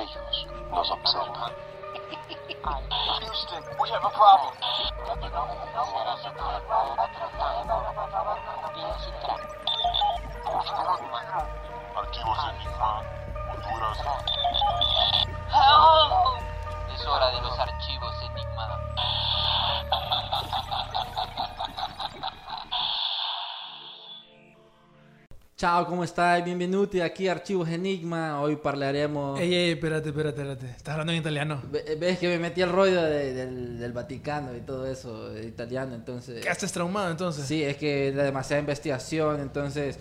Ellos nos observan. Houston, we have a problem. Archivos Enigma, Honduras. Es hora de los archivos Enigma. Ciao, come stai? Benvenuti aquí a Archivos Enigma. Hoy parlaremos... Ey, ey, espérate, espérate, espérate. Estás hablando en italiano. Ve- Ves que me metí el rollo de- del, del Vaticano y todo eso, de italiano, entonces... ¿Qué haces traumado entonces? Sí, es que era demasiada investigación, entonces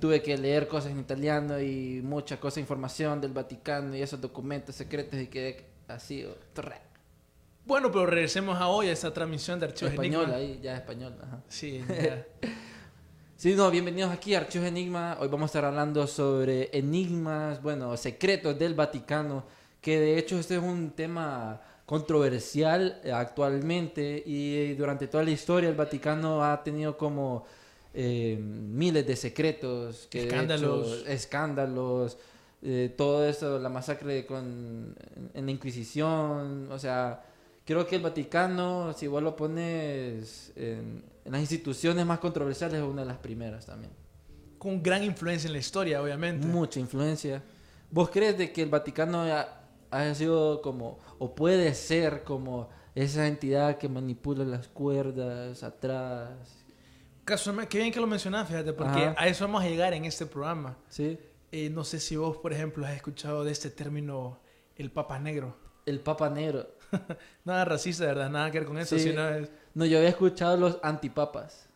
tuve que leer cosas en italiano y mucha cosa, información del Vaticano y esos documentos secretos y quedé así. Bueno, pero regresemos a hoy a esta transmisión de Archivos español, Enigma. ahí ya español, ajá. Sí, ya. Sí, no, bienvenidos aquí a Archivos Enigma. Hoy vamos a estar hablando sobre enigmas, bueno, secretos del Vaticano, que de hecho este es un tema controversial actualmente y durante toda la historia el Vaticano ha tenido como eh, miles de secretos, que de Escándalos. hecho, escándalos, eh, todo eso, la masacre con, en la Inquisición, o sea, creo que el Vaticano, si vos lo pones en, en las instituciones más controversiales, es una de las primeras también. Con gran influencia en la historia, obviamente. Mucha influencia. ¿Vos crees de que el Vaticano ha- haya sido como, o puede ser como esa entidad que manipula las cuerdas atrás? Casualmente, qué bien que lo mencionas, fíjate, porque Ajá. a eso vamos a llegar en este programa. ¿Sí? Eh, no sé si vos, por ejemplo, has escuchado de este término, el Papa Negro. El Papa Negro. Nada racista, verdad, nada que ver con eso, Sí. sino es... No, yo había escuchado los antipapas.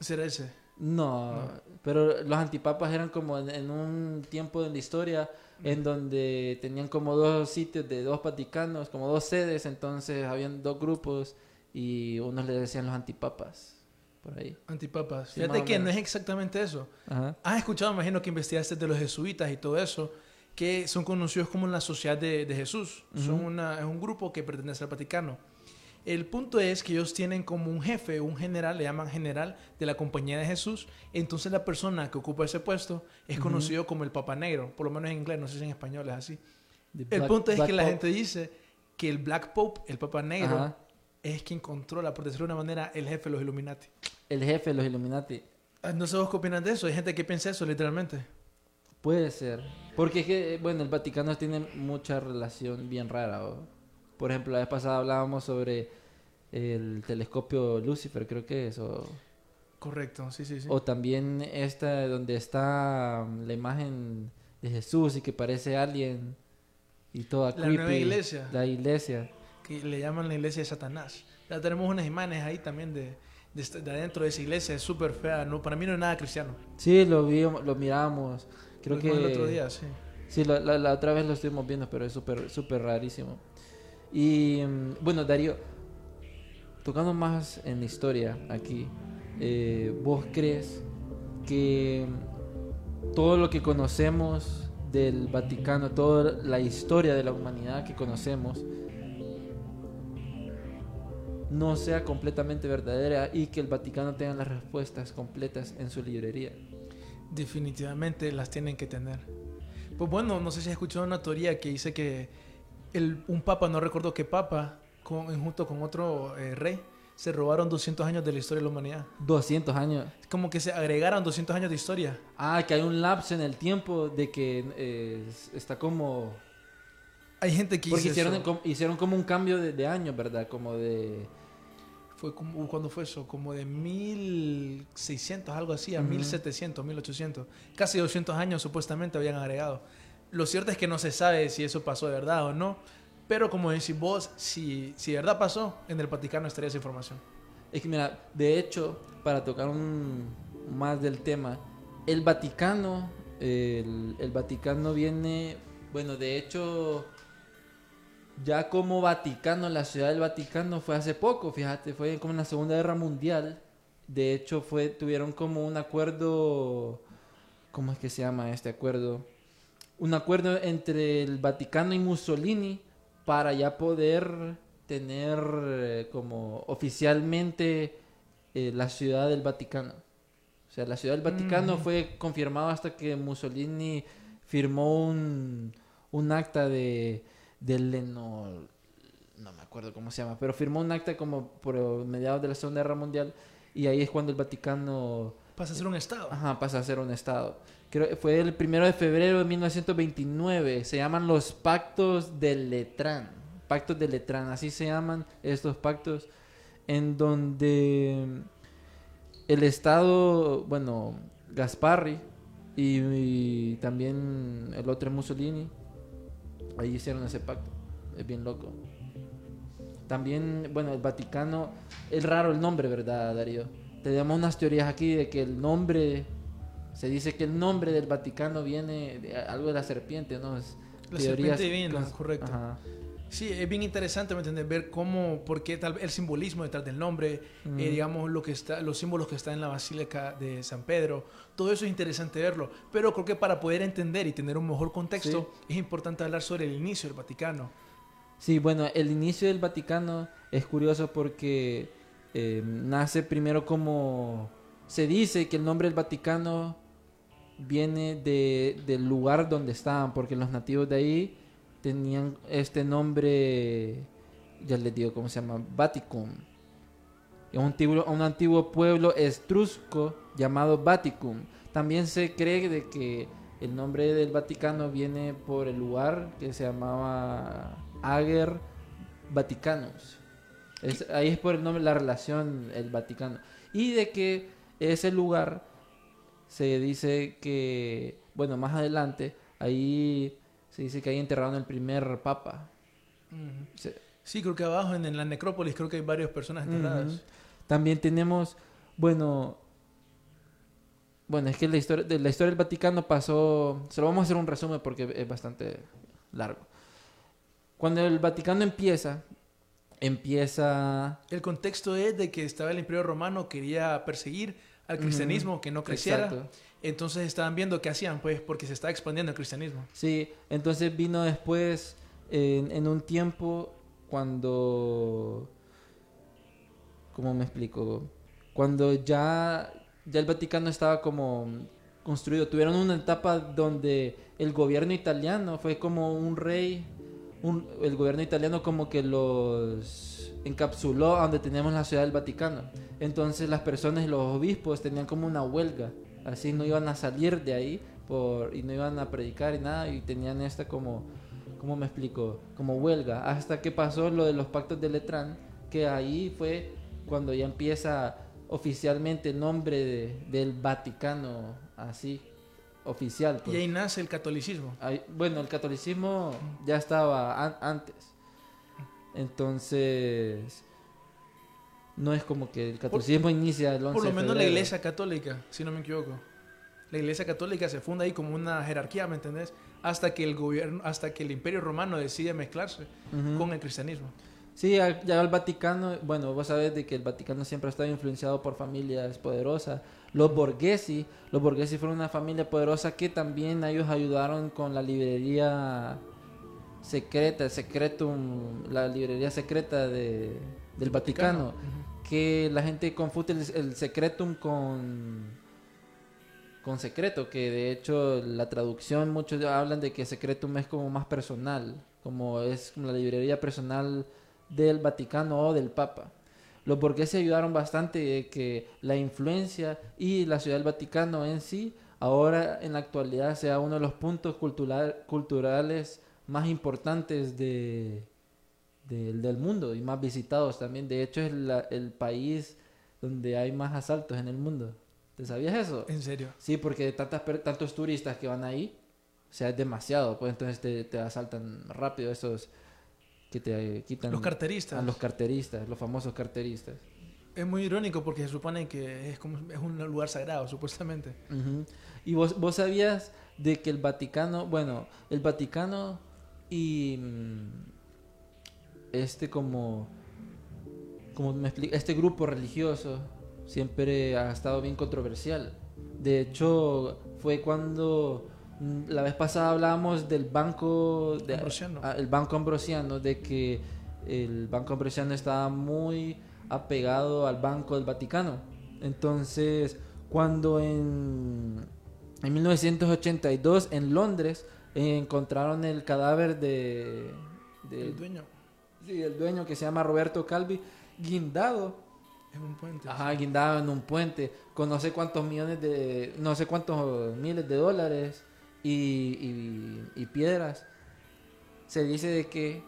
Será ese. No, pero los antipapas eran como en, en un tiempo de la historia en donde tenían como dos sitios de dos vaticanos, como dos sedes, entonces habían dos grupos y unos le decían los antipapas, por ahí. Antipapas. Sí, Fíjate que no es exactamente eso. Ajá. Has escuchado, imagino que investigaste de los jesuitas y todo eso, que son conocidos como la Sociedad de, de Jesús. Son una, es un grupo que pertenece al Vaticano. El punto es que ellos tienen como un jefe, un general, le llaman general de la Compañía de Jesús. Entonces la persona que ocupa ese puesto es conocido como el Papa Negro, por lo menos en inglés, no sé si en español es así. El punto es Black que la gente dice que el Black Pope, el Papa Negro, Ajá. es quien controla, por decirlo de una manera, el jefe de los Illuminati. El jefe de los Illuminati. Ah, No sé vos qué opinas de eso, hay gente que piensa eso literalmente. Puede ser. Porque es que, bueno, el Vaticano tiene mucha relación bien rara. ¿o? Por ejemplo, la vez pasada hablábamos sobre el telescopio Lucifer, creo que es. O, Correcto, sí, sí, sí. o también esta donde está um, la imagen de Jesús y que parece alguien y toda La creepy. nueva iglesia. La iglesia. que le llaman la iglesia de Satanás. Ya tenemos unas imágenes ahí también de, de, de adentro de esa iglesia, es súper fea, no, para mí no es nada cristiano. Sí, lo vimos, lo miramos. Creo Lo que el otro día, sí. Sí, la, la- la otra vez lo estuvimos viendo, pero es súper súper rarísimo. Y mm, bueno, Darío, tocando más en la historia aquí, eh, ¿vos crees que todo lo que conocemos del Vaticano, toda la historia de la humanidad que conocemos, no sea completamente verdadera y que el Vaticano tenga las respuestas completas en su librería? Definitivamente las tienen que tener. Pues bueno, no sé si has escuchado una teoría que dice que el, un papa, no recuerdo qué papa, con, junto con otro eh, rey, se robaron 200 años de la historia de la humanidad. 200 años. Es como que se agregaron 200 años de historia. Ah, que hay un lapso en el tiempo de que eh, está como... Hay gente que Porque hicieron, eso. hicieron como un cambio de, de año, ¿verdad? Como de... Fue como, uh, ¿cuándo fue eso? Como de 1600, algo así, a Ujú. 1700, 1800. Casi 200 años supuestamente habían agregado. Lo cierto es que no se sabe si eso pasó de verdad o no. Pero como decís vos, si, si de verdad pasó, en el Vaticano estaría esa información. Es que mira, de hecho, para tocar un, más del tema, el Vaticano el, Vaticano viene, bueno, de hecho, ya como Vaticano, la ciudad del Vaticano fue hace poco, fíjate, fue como en la Segunda Guerra Mundial. De hecho, fue, tuvieron como un acuerdo, ¿cómo es que se llama este acuerdo? Un acuerdo entre el Vaticano y Mussolini para ya poder tener eh, como oficialmente eh, la ciudad del Vaticano. O sea, la ciudad del Vaticano Mm. fue confirmado hasta que Mussolini firmó un, un acta de, de Leno... No me acuerdo cómo se llama, pero firmó un acta como por mediados de la Segunda Guerra Mundial y ahí es cuando el Vaticano Pasa a ser un estado. Ajá, pasa a ser un estado. Fue el primero de febrero de 1929. Se llaman los pactos de Letrán. Pactos de Letrán, así se llaman estos pactos. En donde el Estado, bueno, Gasparri y, y también el otro Mussolini, ahí hicieron ese pacto. Es bien loco. También, bueno, el Vaticano, es raro el nombre, ¿verdad, Darío? Tenemos unas teorías aquí de que el nombre, se dice que el nombre del Vaticano viene de algo de la serpiente, ¿no? Es La serpiente divina, cons- correcto. Ajá. Sí, es bien interesante, ¿me entiendes? Ver cómo, por qué tal el simbolismo detrás del nombre, Mm. eh, digamos, lo que está, los símbolos que están en la Basílica de San Pedro. Todo eso es interesante verlo. Pero creo que para poder entender y tener un mejor contexto, es importante hablar sobre el inicio del Vaticano. Sí, bueno, el inicio del Vaticano es curioso porque eh, nace primero como... Se dice que el nombre del Vaticano viene de, del lugar donde estaban, porque los nativos de ahí tenían este nombre, ya les digo cómo se llama, Vaticum. Es un antiguo, un antiguo pueblo estrusco llamado Vaticum. También se cree de que el nombre del Vaticano viene por el lugar que se llamaba Ager Vaticanus. Ahí es por el nombre, la relación, el Vaticano. Y de que ese lugar se dice que, bueno, más adelante, ahí se dice que ahí enterraron el primer papa. Se- Sí, creo que abajo en, en la necrópolis creo que hay varias personas enterradas. También tenemos, bueno, bueno, es que la historia, de la historia del Vaticano pasó, se lo vamos a hacer un resumen porque es bastante largo. Cuando el Vaticano empieza, empieza, El contexto es de que estaba el Imperio Romano, quería perseguir al cristianismo, que no creciera. Exacto. Entonces estaban viendo qué hacían, pues, porque se estaba expandiendo el cristianismo. sí, entonces vino después, en, en un tiempo, cuando, ¿cómo me explico? Cuando ya, ya el Vaticano estaba como construido, tuvieron una etapa donde el gobierno italiano fue como un rey, el gobierno italiano como que los encapsuló a donde tenemos la ciudad del Vaticano. Entonces las personas y los obispos tenían como una huelga, así no iban a salir de ahí y no iban a predicar y nada, y tenían esta como, ¿cómo me explico? Como huelga, hasta que pasó lo de los pactos de Letrán, que ahí fue cuando ya empieza oficialmente el nombre de- del Vaticano, así, oficial. pues. Y ahí nace el catolicismo. Bueno, el catolicismo ya estaba an- antes. Entonces, no es como que el catolicismo inicia el 11 Por lo de menos la iglesia católica, si no me equivoco. La iglesia católica se funda ahí como una jerarquía, ¿me entendés? Hasta que el gobierno, hasta que el imperio romano decide mezclarse con el cristianismo. Sí, ya el Vaticano, bueno, vos sabés de que el Vaticano siempre ha estado influenciado por familias poderosas. Los Borghesi, los Borghesi fueron una familia poderosa que también ellos ayudaron con la librería secreta, el Secretum, la librería secreta de, del Vaticano, que la gente confunde el, el Secretum con con secreto, que de hecho la traducción muchos hablan de que secretum es como más personal, como es como la librería personal del Vaticano o del Papa. Los burgueses ayudaron bastante de que la influencia y la ciudad del Vaticano en sí ahora en la actualidad sea uno de los puntos cultural- culturales más importantes de, del- del mundo y más visitados también. De hecho es la- el país donde hay más asaltos en el mundo. ¿Te sabías eso? En serio. Sí, porque tantas, tantos turistas que van ahí, o sea, es demasiado, pues entonces te, te asaltan rápido esos que te quitan Los carteristas. a los carteristas, los famosos carteristas. Es muy irónico porque se supone que es como es un lugar sagrado, supuestamente. Y vos, vos sabías de que el Vaticano, bueno, el Vaticano y mm, este como, como me expli- este grupo religioso siempre ha estado bien controversial. De hecho, fue cuando la vez pasada hablábamos del banco de, Ambrosiano. ah, el banco ambrosiano, de que el banco ambrosiano estaba muy apegado al banco del Vaticano. Entonces, cuando en, en 1982 en Londres encontraron el cadáver de, de- El dueño sí, del dueño que se llama Roberto Calvi guindado en un puente. Ajá, guindado en un puente con no sé cuántos millones de, no sé cuántos miles de dólares y, y- y piedras. Se dice de que,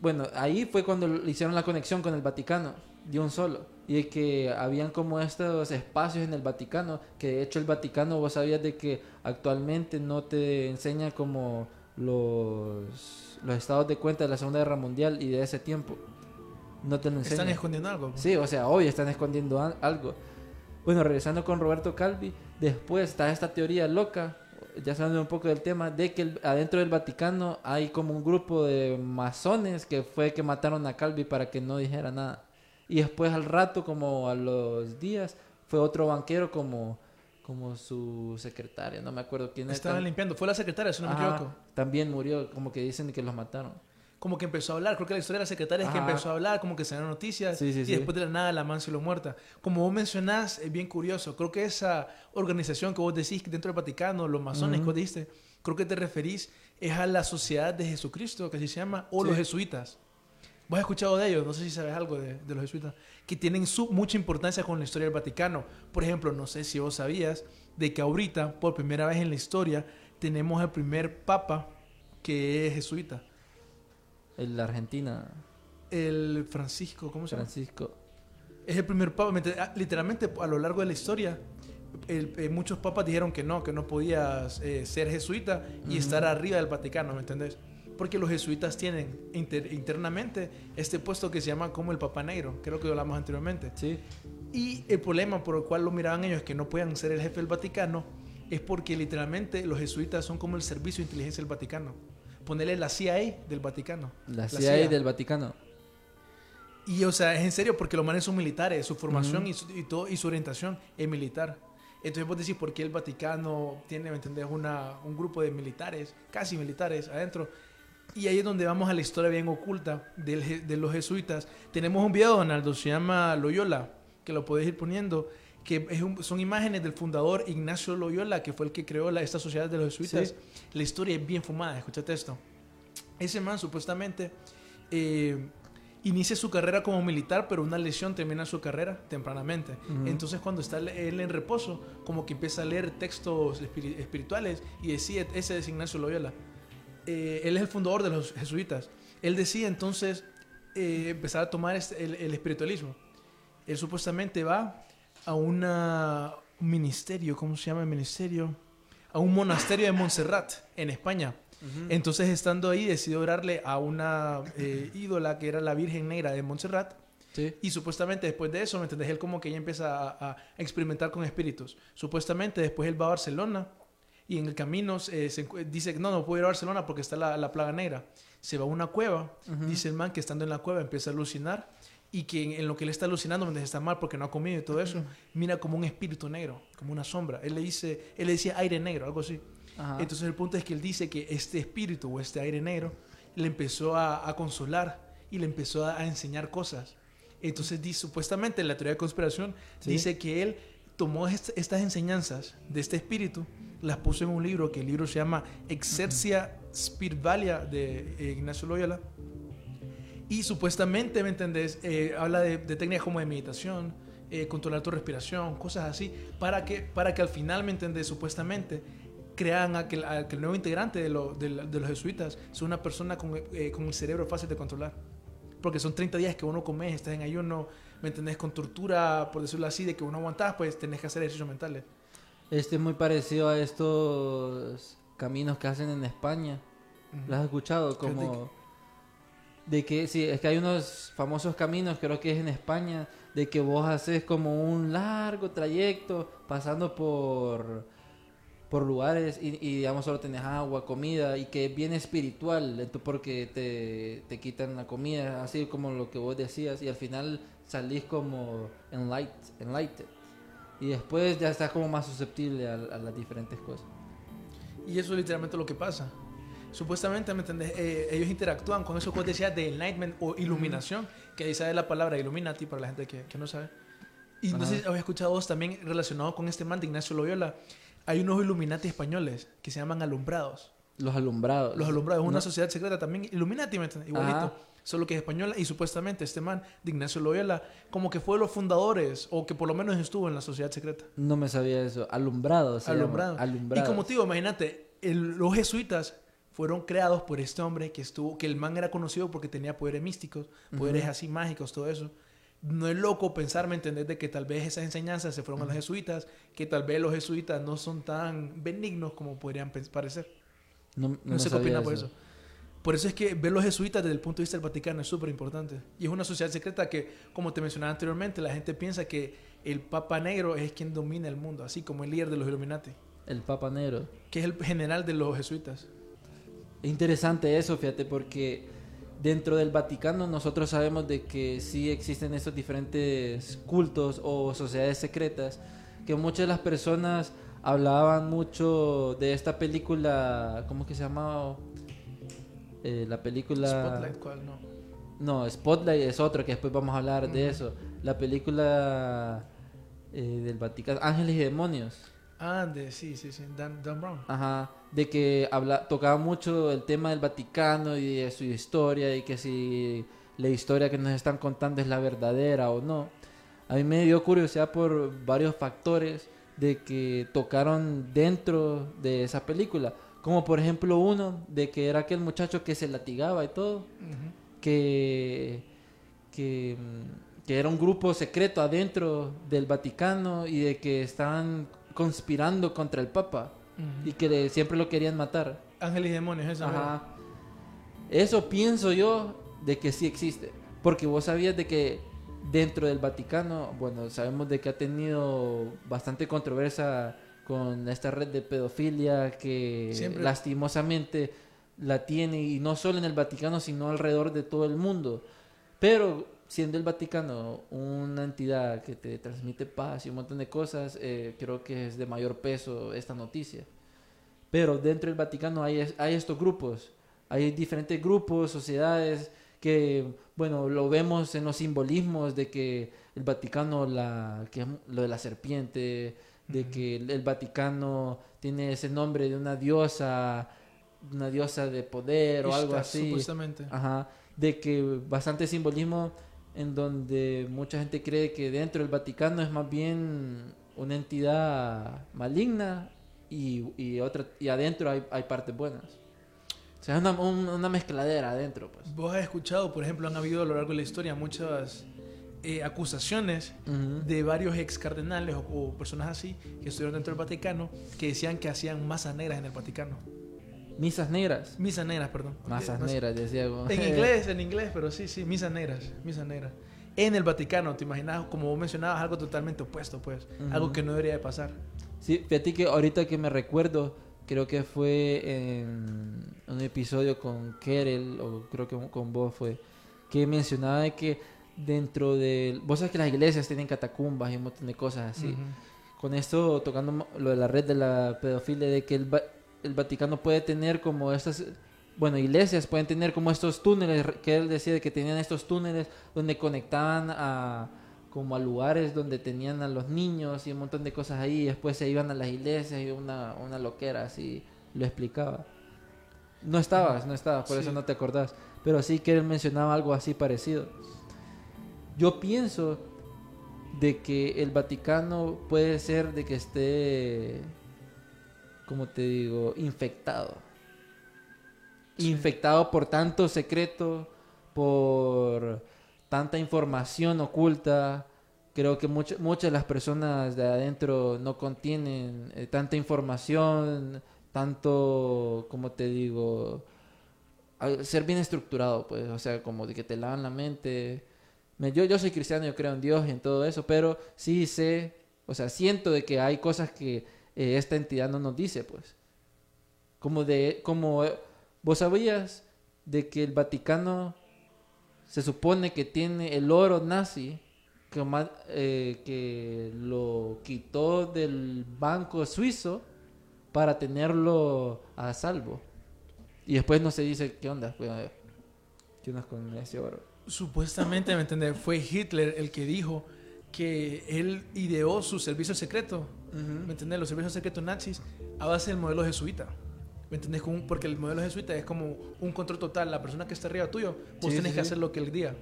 bueno, ahí fue cuando hicieron la conexión con el Vaticano, de un solo. Y de que habían como estos espacios en el Vaticano, que de hecho el Vaticano, vos sabías de que actualmente no te enseña como los, los estados de cuenta de la Segunda Guerra Mundial y de ese tiempo. No te lo enseñan. Están escondiendo algo. Sí, o sea, hoy están escondiendo al- algo. Bueno, regresando con Roberto Calvi, después está esta teoría loca, ya sabiendo un poco del tema, de que el- adentro del Vaticano hay como un grupo de masones que fue que mataron a Calvi para que no dijera nada. Y después al rato, como a los días, fue otro banquero como, como su secretaria, no me acuerdo quién es. Estaban limpiando. Fue la secretaria, si no me equivoco. También murió, como que dicen que los mataron. Como que empezó a hablar. Creo que la historia de la secretaria es que empezó a hablar, como que se dieron noticias. Sí, sí, y sí. después de la nada, la man se lo muerta. Como vos mencionás, es bien curioso. Creo que esa organización que vos decís que dentro del Vaticano, los masones que vos dijiste, creo que te referís es a la Sociedad de Jesucristo, que así se llama, o los jesuitas. ¿Vos has escuchado de ellos? No sé si sabes algo de, de los jesuitas. Que tienen su, mucha importancia con la historia del Vaticano. Por ejemplo, no sé si vos sabías de que ahorita, por primera vez en la historia, tenemos el primer papa que es jesuita. El Argentina, El Francisco, ¿cómo se llama? Francisco. Es el primer papa. Ah, Literalmente, a lo largo de la historia, el- eh, muchos papas dijeron que no, que no podías eh, ser jesuita y estar arriba del Vaticano, ¿me entendés? Porque los jesuitas tienen inter- internamente este puesto que se llama como el Papa Negro, creo que lo hablamos anteriormente. Sí. Y el problema por el cual lo miraban ellos, que no puedan ser el jefe del Vaticano, es porque literalmente los jesuitas son como el servicio de inteligencia del Vaticano. Ponerle la CIA del Vaticano. La CIA, del Vaticano. Y o sea, es en serio porque los manes son militares, su formación y, su, y todo, y su orientación es militar. Entonces vos decís por qué el Vaticano tiene, ¿me entendés? Una, un grupo de militares, casi militares adentro. Y ahí es donde vamos a la historia bien oculta de los jesuitas. Tenemos un video, Donaldo, se llama Loyola, que lo podés ir poniendo, que es un- son imágenes del fundador Ignacio Loyola, que fue el que creó la, esta sociedad de los jesuitas. Sí. La historia es bien fumada, escúchate esto. Ese man supuestamente eh, inicia su carrera como militar, pero una lesión termina su carrera tempranamente. Ujú. Entonces cuando está él en reposo, como que empieza a leer textos espiri- espirituales y decide, ese es Ignacio Loyola. Eh, él es el fundador de los jesuitas. Él decide entonces eh, empezar a tomar este- el, el espiritualismo. Él supuestamente va a una, un ministerio, ¿cómo se llama el ministerio? A un monasterio de Montserrat, en España. Entonces, estando ahí, decidió orarle a una eh, ídola que era la Virgen Negra de Montserrat. Sí. Y supuestamente después de eso, ¿me entendés? Él como que ya empieza a, a experimentar con espíritus. Supuestamente después él va a Barcelona y en el camino eh, se dice que no, no puedo ir a Barcelona porque está la, la plaga negra. Se va a una cueva, dice el man que estando en la cueva empieza a alucinar y que en, en lo que él está alucinando, mientras está mal porque no ha comido y todo eso, mira como un espíritu negro, como una sombra. Él le dice, él le decía aire negro, algo así. Ajá. Entonces el punto es que él dice que este espíritu o este aire negro le empezó a, a consolar y le empezó a, a enseñar cosas. Entonces di- supuestamente la teoría de conspiración Sí. dice que él tomó est- estas enseñanzas de este espíritu, las puso en un libro que el libro se llama Exercia Spiritualia de eh, Ignacio Loyola. Y supuestamente, ¿me entendés? Eh, habla de, de técnicas como de meditación, eh, controlar tu respiración, cosas así, para que, para que al final, ¿me entendés? Supuestamente crean a que, a que el nuevo integrante de, lo- de de los jesuitas sea una persona con, eh, con el cerebro fácil de controlar. Porque son 30 días que uno come, estás en ayuno, ¿me entendés? Con tortura, por decirlo así, de que uno aguantás, pues tenés que hacer ejercicios mentales. Este es muy parecido a estos caminos que hacen en España. ¿Lo has escuchado? Como de que sí, es que hay unos famosos caminos, creo que es en España, de que vos haces como un largo trayecto pasando por por lugares y, y, digamos solo tenés agua, comida y que es bien espiritual, porque te, te quitan la comida, así como lo que vos decías y al final salís como enlight, enlightened y después ya estás como más susceptible a, a las diferentes cosas. Y eso es literalmente lo que pasa. Supuestamente, ¿me entendés? Eh, ellos interactúan con eso que vos decías de enlightenment o iluminación, que ahí sale la palabra illuminati para la gente que, que no sabe. Y no sé si habéis escuchado vos también relacionado con este man de Ignacio Loyola. Hay unos Illuminati españoles que se llaman alumbrados. Los alumbrados. Los alumbrados es una No. sociedad secreta también. Illuminati, ¿me entiendes? Igualito. Ajá. Solo que es española y supuestamente este man de Ignacio Loyola como que fue de los fundadores o que por lo menos estuvo en la sociedad secreta. No me sabía eso. Alumbrados. se llama. Alumbrado. Alumbrados. Y como te digo, imagínate, el- los jesuitas fueron creados por este hombre que estuvo, que el man era conocido porque tenía poderes místicos, poderes así mágicos, todo eso. No es loco pensar, ¿me entendés? De que tal vez esas enseñanzas se fueron a los jesuitas, que tal vez los jesuitas no son tan benignos como podrían parecer. No, no sé qué opina por eso. Por eso es que ver los jesuitas desde el punto de vista del Vaticano es súper importante. Y es una sociedad secreta que, como te mencionaba anteriormente, la gente piensa que el Papa Negro es quien domina el mundo, así como el líder de los Illuminati, El Papa Negro. que es el general de los jesuitas. Es interesante eso, fíjate, porque dentro del Vaticano nosotros sabemos de que sí existen esos diferentes cultos o sociedades secretas, que muchas de las personas hablaban mucho de esta película, ¿cómo que se llamaba? Eh, la película... Spotlight, ¿cuál no? No, Spotlight es otro que después vamos a hablar de eso. La película eh, del Vaticano, Ángeles y Demonios. Ah, de, sí, sí, sí, Dan, Dan Brown. Ajá, de que habla, tocaba mucho el tema del Vaticano y de su historia y que si la historia que nos están contando es la verdadera o no. A mí me dio curiosidad por varios factores de que tocaron dentro de esa película. Como por ejemplo uno, de que era aquel muchacho que se latigaba y todo, que, que, que era un grupo secreto adentro del Vaticano y de que estaban conspirando contra el Papa y que le- siempre lo querían matar. Ángeles y demonios. ¿verdad? Ajá. Eso pienso yo de que sí existe. Porque vos sabías de que dentro del Vaticano, bueno, sabemos de que ha tenido bastante controversia con esta red de pedofilia que Siempre. lastimosamente la tiene y no solo en el Vaticano, sino alrededor de todo el mundo. Pero siendo el Vaticano una entidad que te transmite paz y un montón de cosas, eh, creo que es de mayor peso esta noticia. Pero dentro del Vaticano hay, hay estos grupos, hay diferentes grupos, sociedades que, bueno, lo vemos en los simbolismos de que el Vaticano, la, que es lo de la serpiente, de que el, el Vaticano tiene ese nombre de una diosa, una diosa de poder o algo así. Supuestamente. Ajá, de que bastante simbolismo en donde mucha gente cree que dentro del Vaticano es más bien una entidad maligna y, y otra y adentro hay, hay partes buenas. O sea, es una, un- una mezcladera adentro, pues. Vos has escuchado, por ejemplo, han habido a lo largo de la historia muchas eh, acusaciones Ujú. de varios ex cardenales o, o personas así que estuvieron dentro del Vaticano que decían que hacían masas negras en el Vaticano. Misas negras. Misas negras, perdón. Masas No sé. negras, decía. En inglés, en inglés, pero sí, sí, misas negras, misas negras. En el Vaticano, te imaginas, como vos mencionabas, algo totalmente opuesto, pues. Algo que no debería de pasar. Sí, fíjate que ahorita que me recuerdo, creo que fue en un episodio con Kerel, o creo que con vos fue, que mencionaba de que dentro del... Vos sabes que las iglesias tienen catacumbas y un montón de cosas así. Con esto, tocando lo de la red de la pedofilia, de que el, el Vaticano puede tener como estas... Bueno, iglesias pueden tener como estos túneles, que él decía de que tenían estos túneles donde conectaban a como a lugares donde tenían a los niños y un montón de cosas ahí, y después se iban a las iglesias y una, una loquera así lo explicaba. No estabas, no estabas, por Sí. eso no te acordás, pero sí que él mencionaba algo así parecido. Yo pienso de que el Vaticano puede ser de que esté, como te digo, infectado. Infectado por tanto secreto, por tanta información oculta. Creo que much- muchas de las personas de adentro no contienen eh, tanta información, tanto, como te digo, ser bien estructurado, pues, o sea, como de que te lavan la mente. Me- Yo, yo soy cristiano, yo creo en Dios y en todo eso, pero sí sé, o sea, siento de que hay cosas que eh, esta entidad no nos dice, pues. Como de, como eh, vos sabías de que el Vaticano se supone que tiene el oro nazi que, eh, que lo quitó del banco suizo para tenerlo a salvo. Y después no se dice qué onda, pues, qué onda con ese oro. Supuestamente, ¿me entiendes? Fue Hitler el que dijo que él ideó su servicio secreto, ¿me entiendes? Los servicios secretos nazis a base del modelo jesuita. ¿Me entendés? Porque el modelo jesuita es como un control total. La persona que está arriba tuyo, vos Sí, tenés sí, que sí. hacer lo que él diga.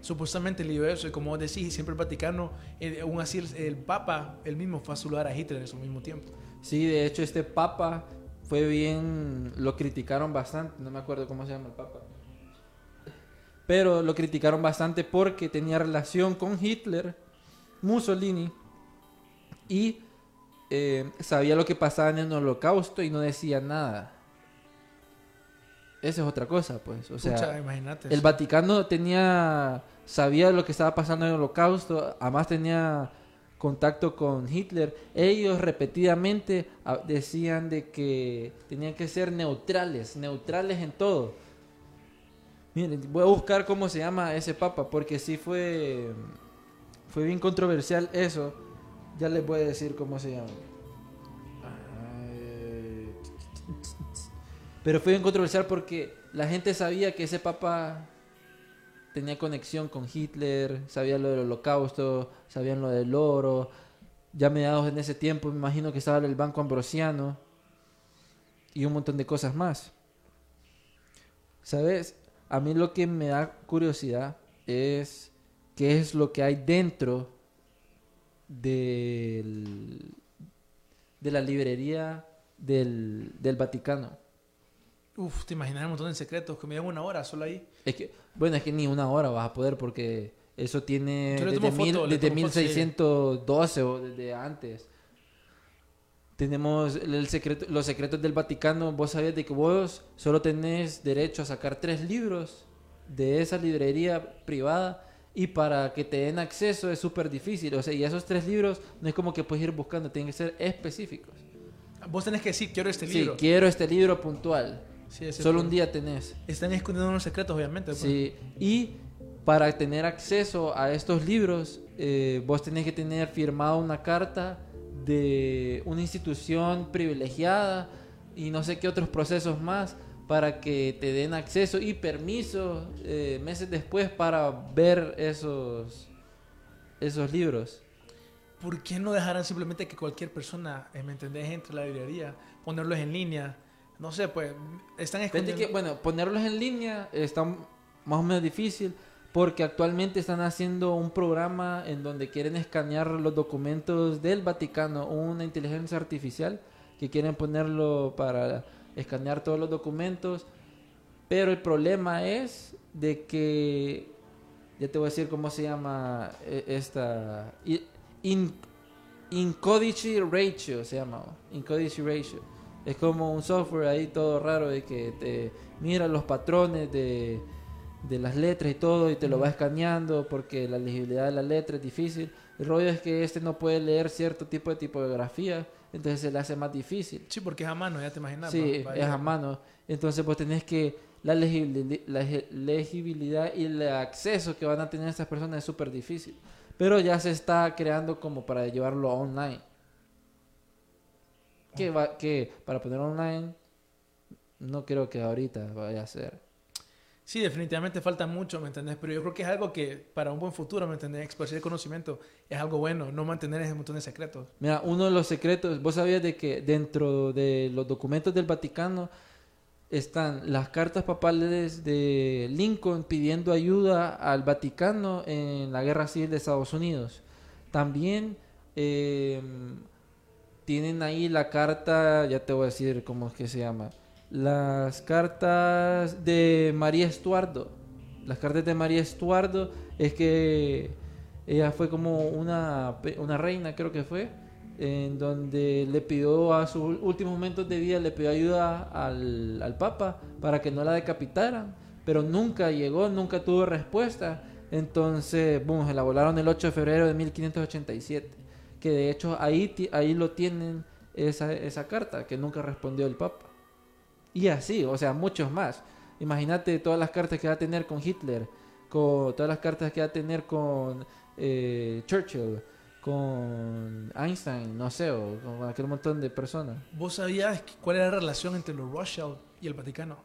Supuestamente él ideó eso. Y como vos decís, siempre el Vaticano, eh, aún así el, el Papa, él mismo fue a saludar a Hitler en ese mismo tiempo. Sí, de hecho este papa fue bien, lo criticaron bastante, no me acuerdo cómo se llama el papa. Pero lo criticaron bastante porque tenía relación con Hitler, Mussolini y eh, sabía lo que pasaba en el holocausto y no decía nada. Esa es otra cosa, pues. O sea, Pucha, el Vaticano tenía, sabía lo que estaba pasando en el holocausto, además tenía contacto con Hitler. Ellos repetidamente ah, decían de que tenían que ser neutrales, neutrales en todo. Miren, voy a buscar cómo se llama ese papa, porque sí fue, fue bien controversial eso. Ya les voy a decir cómo se llama. Pero fue bien controversial porque la gente sabía que ese papa tenía conexión con Hitler, sabía lo del holocausto, sabían lo del oro. Ya mediados en ese tiempo, me imagino que estaba el Banco Ambrosiano y un montón de cosas más. ¿Sabes? A mí lo que me da curiosidad es qué es lo que hay dentro del, de la librería del, del Vaticano. Uf, te imaginas un montón de secretos que me llevan una hora solo ahí. Es que, bueno, es que ni una hora vas a poder porque eso tiene desde, mil- foto, desde tomo foto, sí. 1612 o desde antes. Tenemos el secreto, los secretos del Vaticano. Vos sabías de que vos solo tenés derecho a sacar tres libros de esa librería privada y para que te den acceso es súper difícil. O sea, y esos tres libros no es como que puedes ir buscando, tienen que ser específicos. Vos tenés que decir, quiero este Sí, libro. quiero este libro puntual. Sí, Solo un día tenés. Están escondiendo unos secretos, obviamente. pues. Sí, y para tener acceso a estos libros, eh, vos tenés que tener firmada una carta de una institución privilegiada y no sé qué otros procesos más para que te den acceso y permiso eh, meses después para ver esos, esos libros. ¿Por qué no dejarán simplemente que cualquier persona, eh, ¿me entendés?, entre a la librería, ponerlos en línea? No sé, pues, están escondiendo... que, bueno, ponerlos en línea está más o menos difícil porque actualmente están haciendo un programa en donde quieren escanear los documentos del Vaticano, una inteligencia artificial que quieren ponerlo para escanear todos los documentos, pero el problema es de que, ya te voy a decir cómo se llama eh, esta, in, Encodicy Ratio se llama, Encodicy Ratio. Es como un software ahí todo raro de que te mira los patrones de, de las letras y todo y te lo va escaneando porque la legibilidad de la letra es difícil. El rollo es que este no puede leer cierto tipo de tipografía, entonces se le hace más difícil. Sí, porque es a mano, ya te imaginas. Sí, es a mano. Entonces vos tenés que la, legibili- la legibilidad y el acceso que van a tener estas personas es súper difícil. Pero ya se está creando como para llevarlo online. Que, va, que para poner online no creo que ahorita vaya a ser. Sí, definitivamente falta mucho, ¿me entendés? Pero yo creo que es algo que para un buen futuro, ¿me entendés? Expresar el conocimiento es algo bueno, no mantener ese montón de secretos. Mira, uno de los secretos, vos sabías de que dentro de los documentos del Vaticano están las cartas papales de Lincoln pidiendo ayuda al Vaticano en la guerra civil de Estados Unidos. También eh, tienen ahí la carta, ya te voy a decir cómo es que se llama, las cartas de María Estuardo. Las cartas de María Estuardo es que ella fue como una, una reina, creo que fue, en donde le pidió a sus últimos momentos de vida, le pidió ayuda al, al Papa para que no la decapitaran, pero nunca llegó, nunca tuvo respuesta. Entonces, boom, se la volaron el 8 de febrero de 1587, que de hecho ahí, ahí lo tienen esa, esa carta que nunca respondió el Papa. Y así, o sea, muchos más. Imagínate todas las cartas que va a tener con Hitler, con todas las cartas que va a tener con eh, Churchill, con Einstein, no sé, o con aquel montón de personas. ¿Vos sabías cuál era la relación entre los Rothschild y el Vaticano?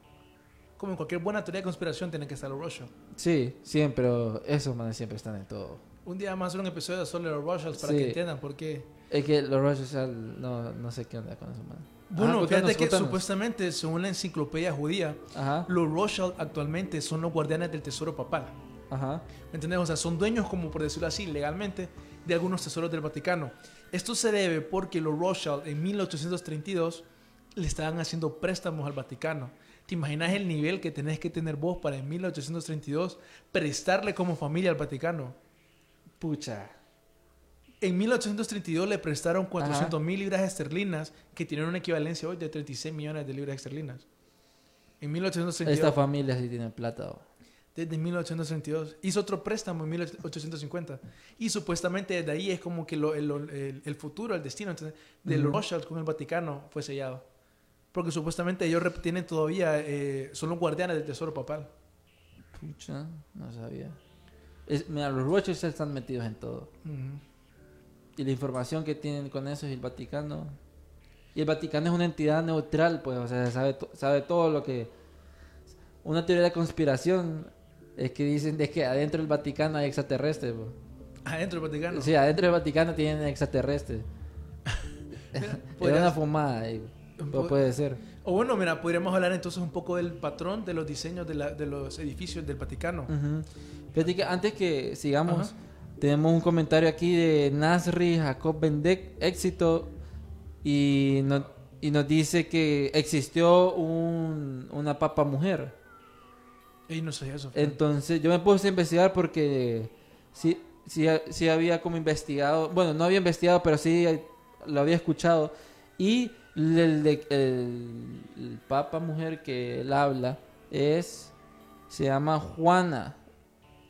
Como en cualquier buena teoría de conspiración tienen que estar los Rothschild. Sí, siempre, esos manes siempre están en todo. Un día más hacer un episodio de solo los Rothschild para Sí. que entiendan por qué. Es que los Rothschild, no, no sé qué onda con esos manes. Bueno, Ajá, fíjate que supuestamente, según la enciclopedia judía, Ajá, los Rothschild actualmente son los guardianes del tesoro papal. ajá. ¿Me entendés? O sea, son dueños, como por decirlo así, legalmente, de algunos tesoros del Vaticano. Esto se debe porque los Rothschild en 1832 le estaban haciendo préstamos al Vaticano. ¿Te imaginas el nivel que tenés que tener vos para en 1832 prestarle como familia al Vaticano? Pucha. En 1832 le prestaron 400 mil libras esterlinas, que tienen una equivalencia hoy de 36 millones de libras esterlinas. En 1832. Esta familia sí tiene plata. Desde 1832. Hizo otro préstamo en 1850. Y supuestamente desde ahí es como que lo- el, el- el futuro, el destino entonces, de los. Rothschild con el Vaticano fue sellado. Porque supuestamente ellos tienen todavía, eh, son los guardianes del tesoro papal. Pucha, no sabía. Es- mira, los Rothschild están metidos en todo. Ujú. Y la información que tienen con eso y el Vaticano. Y el Vaticano es una entidad neutral, pues, o sea, sabe, to- sabe todo lo que. Una teoría de conspiración es que dicen de que adentro del Vaticano hay extraterrestres. pues. Adentro del Vaticano. Sí, adentro del Vaticano tienen extraterrestres. Era podrías- una fumada, ahí, pero po- puede ser. O bueno, mira, podríamos hablar entonces un poco del patrón de los diseños de, la- de los edificios del Vaticano. Ujú. Fíjate que antes que sigamos, Ajá. Tenemos un comentario aquí de Nasri Jacob Bendek, éxito, y, no- y nos dice que existió un- una papa mujer. Y no sé eso. Entonces yo me puse a investigar porque sí, sí, sí había como investigado, bueno, no había investigado, pero sí lo había escuchado. Y el, el- el papa mujer que él habla es, se llama Juana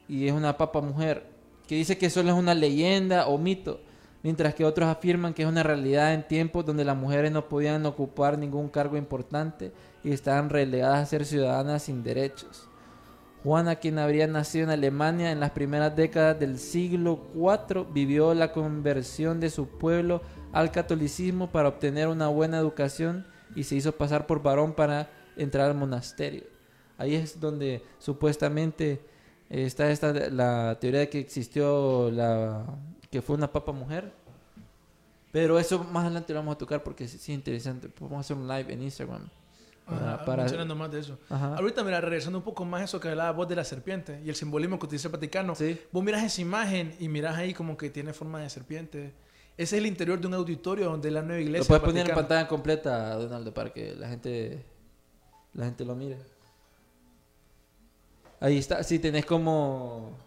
y es una papa mujer que dice que solo es una leyenda o mito, mientras que otros afirman que es una realidad en tiempos donde las mujeres no podían ocupar ningún cargo importante y estaban relegadas a ser ciudadanas sin derechos. Juana, quien habría nacido en Alemania en las primeras décadas del siglo IV, vivió la conversión de su pueblo al catolicismo para obtener una buena educación y se hizo pasar por varón para entrar al monasterio. Ahí es donde supuestamente está esta la teoría de que existió la que fue una papa mujer. Pero eso más adelante lo vamos a tocar porque sí, es interesante. Vamos a hacer un live en Instagram. Ajá, para- para- mencionando más de eso. Ajá. Ahorita, mira, regresando un poco más a eso que hablaba vos de la serpiente y el simbolismo que utiliza el Vaticano. Sí. Vos miras esa imagen y miras ahí como que tiene forma de serpiente. Ese es el interior de un auditorio donde la nueva iglesia. Lo puedes poner en pantalla completa, Donaldo, para que la gente la gente lo mire. Ahí está, sí, tenés como...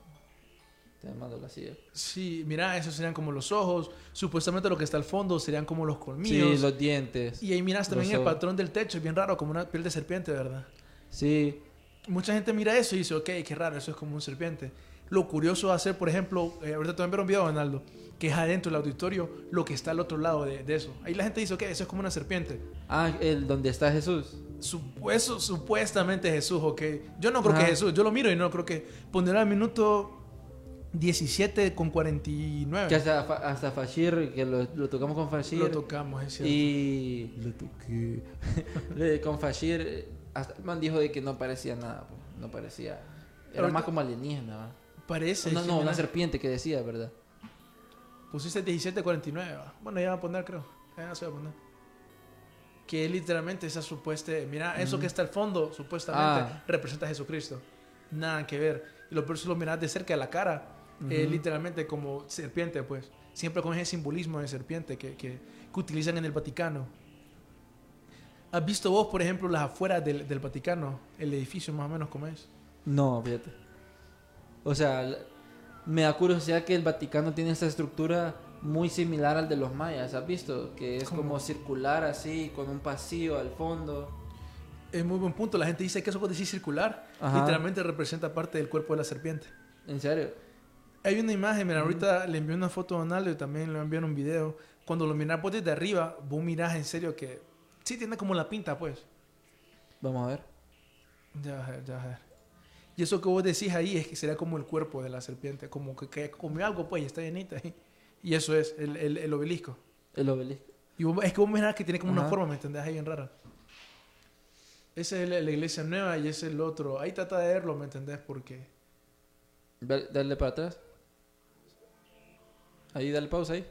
Te mando la silla. Sí, mira, esos serían como los ojos. Supuestamente lo que está al fondo serían como los Sí, colmillos. los dientes. Y ahí miras también el patrón del techo, es bien raro, como una piel de serpiente, ¿verdad? Sí, Mucha gente mira eso y dice, ok, qué raro, eso es como un serpiente. Lo curioso de hacer, por ejemplo, eh, ahorita a enviar un video, Donaldo, que es adentro del auditorio, lo que está al otro lado de, de eso. Ahí la gente dice, ok, eso es como una serpiente. ah, el donde está Jesús. Eso supuestamente Jesús, ok. Yo no creo Ajá. que Jesús, yo lo miro y no creo que pondrá el minuto 17 con 49. Que hasta, hasta Fashir, que lo, lo tocamos con Fashir. Lo tocamos, es cierto. y lo toqué. Le- con Fashir, hasta el man dijo de que no parecía nada, pues, no parecía. Era más como alienígena, ¿va? Parece. No, no, una serpiente que decía, ¿verdad? Pusiste 1749. va. Bueno, ya va a poner, creo. Ya se va a poner. Que literalmente esa supuesta. Mira, eso que está al fondo, supuestamente, Ah. representa a Jesucristo. Nada que ver. Y lo peor si lo miras de cerca de la cara. Es Ujú. literalmente como serpiente, pues. Siempre con ese simbolismo de serpiente que, que, que utilizan en el Vaticano. ¿Has visto vos, por ejemplo, las afueras del, del Vaticano? El edificio más o menos como es. No, fíjate. O sea, me da curiosidad que el Vaticano tiene esta estructura muy similar al de los mayas, ¿has visto? Que es ¿Cómo? como circular así, con un pasillo al fondo. Es muy buen punto. La gente dice que eso puede decir circular. Ajá. Literalmente representa parte del cuerpo de la serpiente. ¿En serio? Hay una imagen, mira, ahorita le envié una foto a Donaldo y también le enviaron un video cuando lo miras vos desde arriba, vos mirás en serio que sí tiene como la pinta, pues. Vamos a ver. Ya, vas a ver, ya. vas a ver. Y eso que vos decís ahí es que sería como el cuerpo de la serpiente, como que, que comió algo, pues, y está llenita. Y eso es el, el, el obelisco. El obelisco. Y vos- es que vos mirás que tiene como una Ajá. forma, ¿me entendés? Ahí bien rara. Esa es la, la iglesia nueva y ese es el otro. Ahí trata de verlo, ¿me entendés? Porque... Dale, para atrás. Ahí, dale pausa ahí.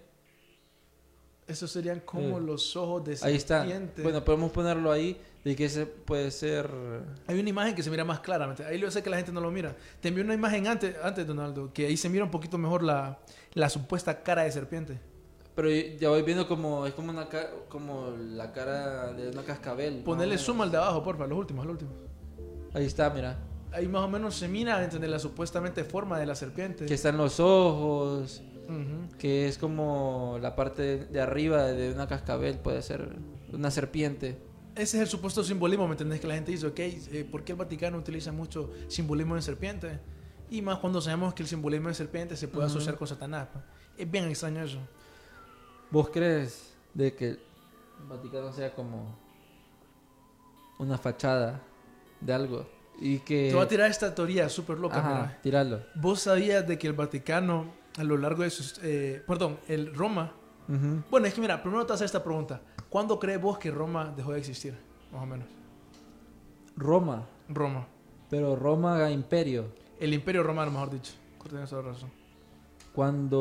Esos serían como Eh. los ojos de Ahí está. Bueno, podemos ponerlo ahí de que ese puede ser... Hay una imagen que se mira más claramente. Ahí yo sé que la gente no lo mira. Te envié una imagen antes, antes Donaldo, que ahí se mira un poquito mejor la, la supuesta cara de serpiente. Pero ya voy viendo como... Es como, una como la cara de una cascabel. menos. zoom al de abajo, porfa, los últimos, los últimos. Ahí está, mira. Ahí más o menos se mira, ¿entendés? La supuestamente forma de la serpiente. Que están los ojos, que es como la parte de arriba de una cascabel, puede ser una serpiente. Ese es el supuesto simbolismo, ¿me entendés? Que la gente dice, ok, eh, ¿por qué el Vaticano utiliza mucho simbolismo de serpiente? Y más cuando sabemos que el simbolismo de serpiente se puede asociar con Satanás. pues. Es bien extraño eso. ¿Vos crees de que el Vaticano sea como una fachada de algo? Y que... Te voy a tirar esta teoría súper loca, Ajá, mira. ¿Vos sabías de que el Vaticano, a lo largo de sus... eh, perdón, el Roma... Bueno, es que mira, primero te hacer esta pregunta. ¿Cuándo crees vos que Roma dejó de existir? Más o menos. Roma, Roma. pero Roma imperio. El Imperio Romano, mejor dicho. Toda la razón.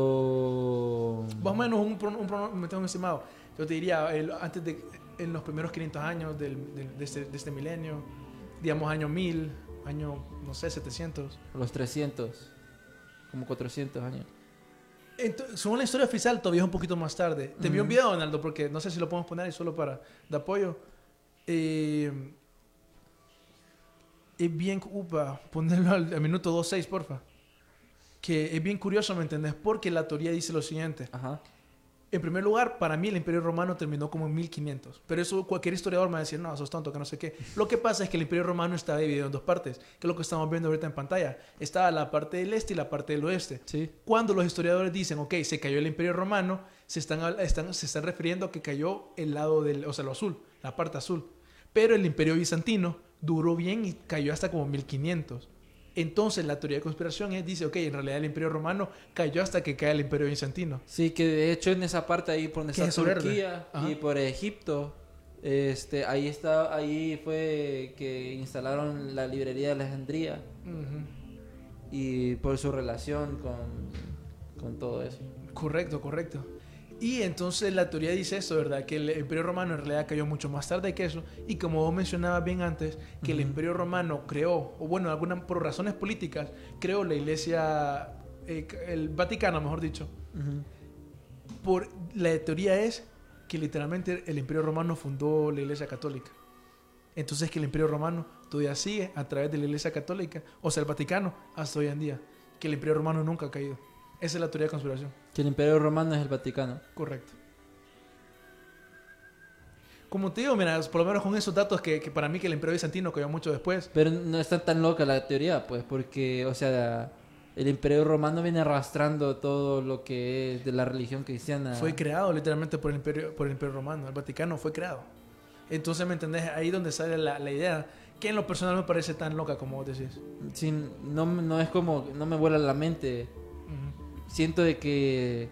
Cuando... Más o menos un, prono- un, prono- me tengo estimado. Yo te diría, el- antes de... En los primeros 500 años del- del- de, este, de este milenio, digamos año 1000, año, no sé, 700. Los 300. Como 400 años. Ento- según la historia oficial, todavía es un poquito más tarde. Te envío un video, Donaldo, porque no sé si lo podemos poner ahí solo para de apoyo. Eh, es bien, upa, ponerlo al, al minuto 2.6, porfa. Que es bien curioso, ¿me entendés? Porque la teoría dice lo siguiente. Ajá. En primer lugar, para mí el Imperio Romano terminó como en 1500. Pero eso cualquier historiador me va a decir, no, sos tonto, que no sé qué. Lo que pasa es que el Imperio Romano estaba dividido en dos partes, que es lo que estamos viendo ahorita en pantalla. Estaba la parte del este y la parte del oeste. Sí. Cuando los historiadores dicen, ok, se cayó el Imperio Romano, se están, están- se están refiriendo a que cayó el lado del, o sea, lo azul, la parte azul. Pero el Imperio Bizantino duró bien y cayó hasta como 1500. Entonces la teoría de conspiración es, dice, ok, en realidad el Imperio Romano cayó hasta que cae el Imperio Bizantino. Sí, que de hecho en esa parte ahí por donde ¿Qué está es? Turquía y por Egipto, este, ahí está, ahí fue que instalaron la librería de Alejandría y por su relación con, con todo eso. Correcto, correcto. Y entonces la teoría dice eso, ¿verdad? Que el Imperio Romano en realidad cayó mucho más tarde que eso. Y como vos mencionabas bien antes, que el. Imperio Romano creó, o bueno, alguna, por razones políticas, creó la iglesia, eh, el Vaticano, mejor dicho. Por, la teoría es que literalmente el Imperio Romano fundó la iglesia católica. Entonces que el Imperio Romano todavía sigue a través de la iglesia católica, o sea, el Vaticano, hasta hoy en día. Que el Imperio Romano nunca ha caído. Esa es la teoría de conspiración. Que el Imperio Romano es el Vaticano. Correcto. Como te digo, mira, por lo menos con esos datos que, que para mí que el Imperio Bizantino cayó mucho después. Pero no está tan loca la teoría, pues, porque, o sea, el Imperio Romano viene arrastrando todo lo que es de la religión cristiana. Fue creado literalmente por el Imperio, por el Imperio Romano. El Vaticano fue creado. Entonces, ¿me entendés? Ahí donde sale la, la idea, que en lo personal me parece tan loca como vos decís. Sí, no, no es como, no me vuela la mente. Siento de que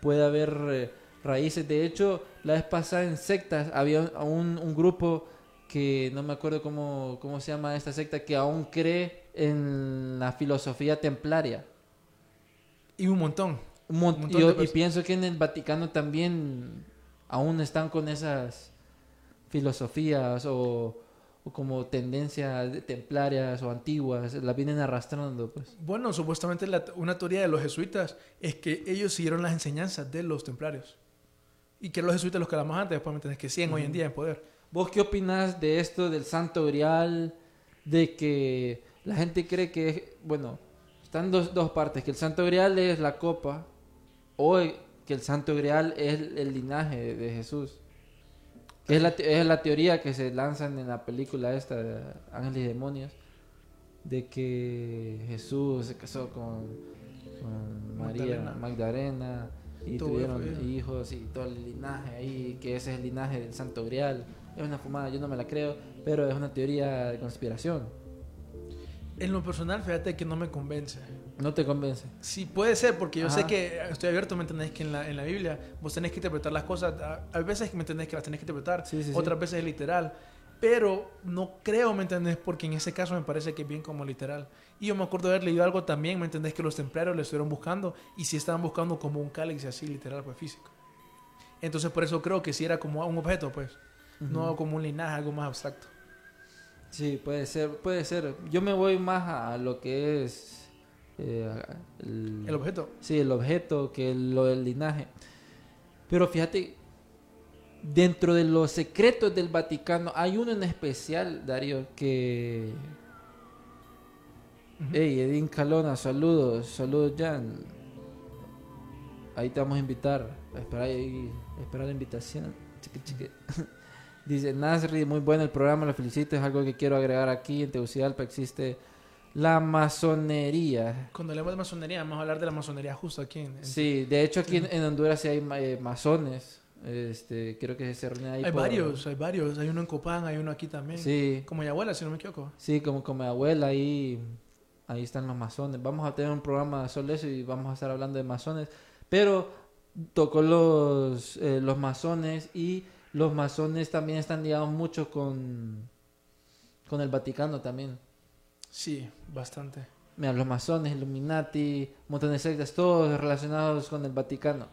puede haber eh, raíces. De hecho, la vez pasada en sectas había un, un grupo que no me acuerdo cómo, cómo se llama esta secta, que aún cree en la filosofía templaria. Y un montón. Un mon- Un montón yo- y pienso que en el Vaticano también aún están con esas filosofías o, o como tendencias de- templarias o antiguas, las vienen arrastrando, pues. Bueno, supuestamente la- una teoría de los jesuitas es que ellos siguieron las enseñanzas de los templarios. Y que los jesuitas los que hablamos antes, después me entendés, que siguen hoy en día en poder. ¿Vos qué opinas de esto del Santo Grial? De que la gente cree que, es- bueno, están dos, dos partes, que el Santo Grial es la copa o que el Santo Grial es el, linaje de Jesús. Es la, es la teoría que se lanzan en la película esta de Ángeles y Demonios, de que Jesús se casó con, con María Magdalena. Magdalena y tuvieron hijos. hijos y todo el linaje ahí, que ese es el linaje del Santo Grial. Es una fumada, yo no me la creo, pero es una teoría de conspiración. En lo personal, fíjate que no me convence. No te convence. Sí, puede ser, porque yo sé que estoy abierto, ¿me entendés? Que en la, en la Biblia vos tenés que interpretar las cosas. a- Hay veces me entendés que las tenés que interpretar, Sí, sí, sí. otras veces es literal. Pero no creo, ¿me entendés? Porque en ese caso me parece que es bien como literal. Y yo me acuerdo haber leído algo también, ¿me entendés? Que los templarios lo estuvieron buscando y sí estaban buscando como un cáliz así, literal, pues físico. Entonces por eso creo que sí era como un objeto, pues. No como un linaje, algo más abstracto. Sí, puede ser, puede ser. Yo me voy más a lo que es eh, a- el, El objeto. Sí, el objeto que lo del linaje. Pero fíjate, dentro de los secretos del Vaticano hay uno en especial, Darío, que... Hey, Edín Calona, saludos, saludos, Jan. Ahí te vamos a invitar. Espera ahí, espera la invitación. Chique, chique. Dice Nasri, muy bueno el programa, lo felicito. Es algo que quiero agregar aquí. En Tegucigalpa existe la masonería. Cuando hablamos de masonería, vamos a hablar de la masonería justo aquí. En, en- Sí, de hecho aquí en, en Honduras sí hay ma- eh, masones. Este, creo que se reúnen ahí. Hay por- varios, hay varios. Hay uno en Copán, hay uno aquí también. Sí, Como mi abuela, si no me equivoco. sí, como con mi abuela ahí, ahí están los masones. Vamos a tener un programa solo eso y vamos a estar hablando de masones. Pero tocó los, eh, los masones y los masones también están ligados mucho con, con el Vaticano también. Sí, bastante. Mira, los masones, Illuminati, un de sectas, todos relacionados con el Vaticano.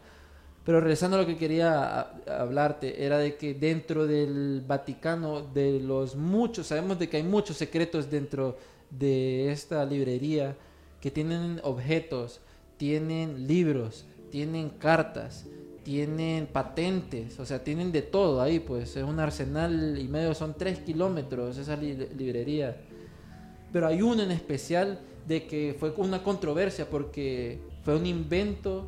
Pero regresando a lo que quería hablarte, era de que dentro del Vaticano, de los muchos, sabemos de que hay muchos secretos dentro de esta librería que tienen objetos, tienen libros, tienen cartas, tienen patentes, o sea, tienen de todo ahí, pues es un arsenal y medio, son tres kilómetros esa li- librería. Pero hay uno en especial de que fue una controversia porque fue un invento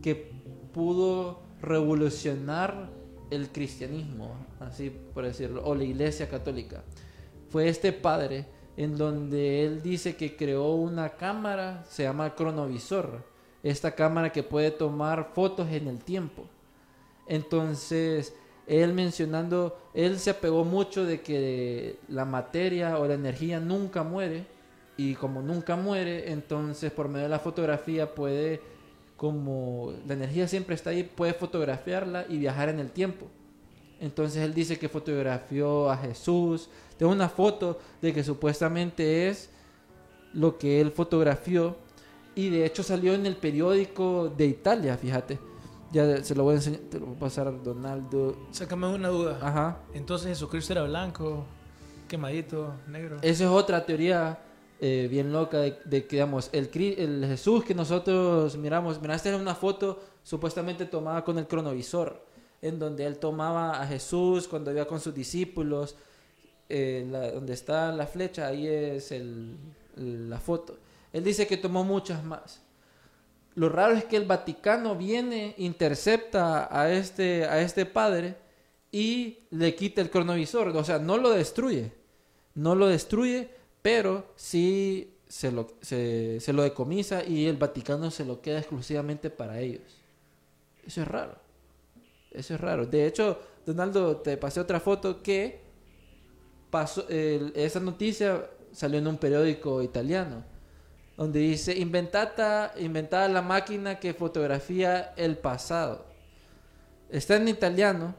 que pudo revolucionar el cristianismo, así por decirlo, o la iglesia católica. Fue este padre en donde él dice que creó una cámara, se llama cronovisor, esta cámara que puede tomar fotos en el tiempo. Entonces, él mencionando, él se apegó mucho de que la materia o la energía nunca muere y como nunca muere, entonces por medio de la fotografía puede, como la energía siempre está ahí, puede fotografiarla y viajar en el tiempo. Entonces él dice que fotografió a Jesús. Tengo una foto de que supuestamente es lo que él fotografió y de hecho salió en el periódico de Italia, fíjate. Ya se lo voy a enseñar, te lo voy a pasar a Donaldo. Sácame una duda. Ajá. Entonces Jesucristo era blanco, quemadito, negro. Esa es otra teoría eh, bien loca de, de que, digamos, el, el Jesús que nosotros miramos, mira, esta es una foto supuestamente tomada con el cronovisor, en donde él tomaba a Jesús cuando iba con sus discípulos, eh, la- donde está la flecha, ahí es el- la foto. Él dice que tomó muchas más. Lo raro es que el Vaticano viene, intercepta a este, a este padre y le quita el cronovisor, o sea, no lo destruye no lo destruye, pero sí se lo, se, lo decomisa y el Vaticano se lo queda exclusivamente para ellos. Eso es raro. Eso es raro. De hecho, Donaldo, te pasé otra foto que pasó, esa noticia salió en un periódico italiano, donde dice, inventada, inventada la máquina que fotografía el pasado. Está en italiano,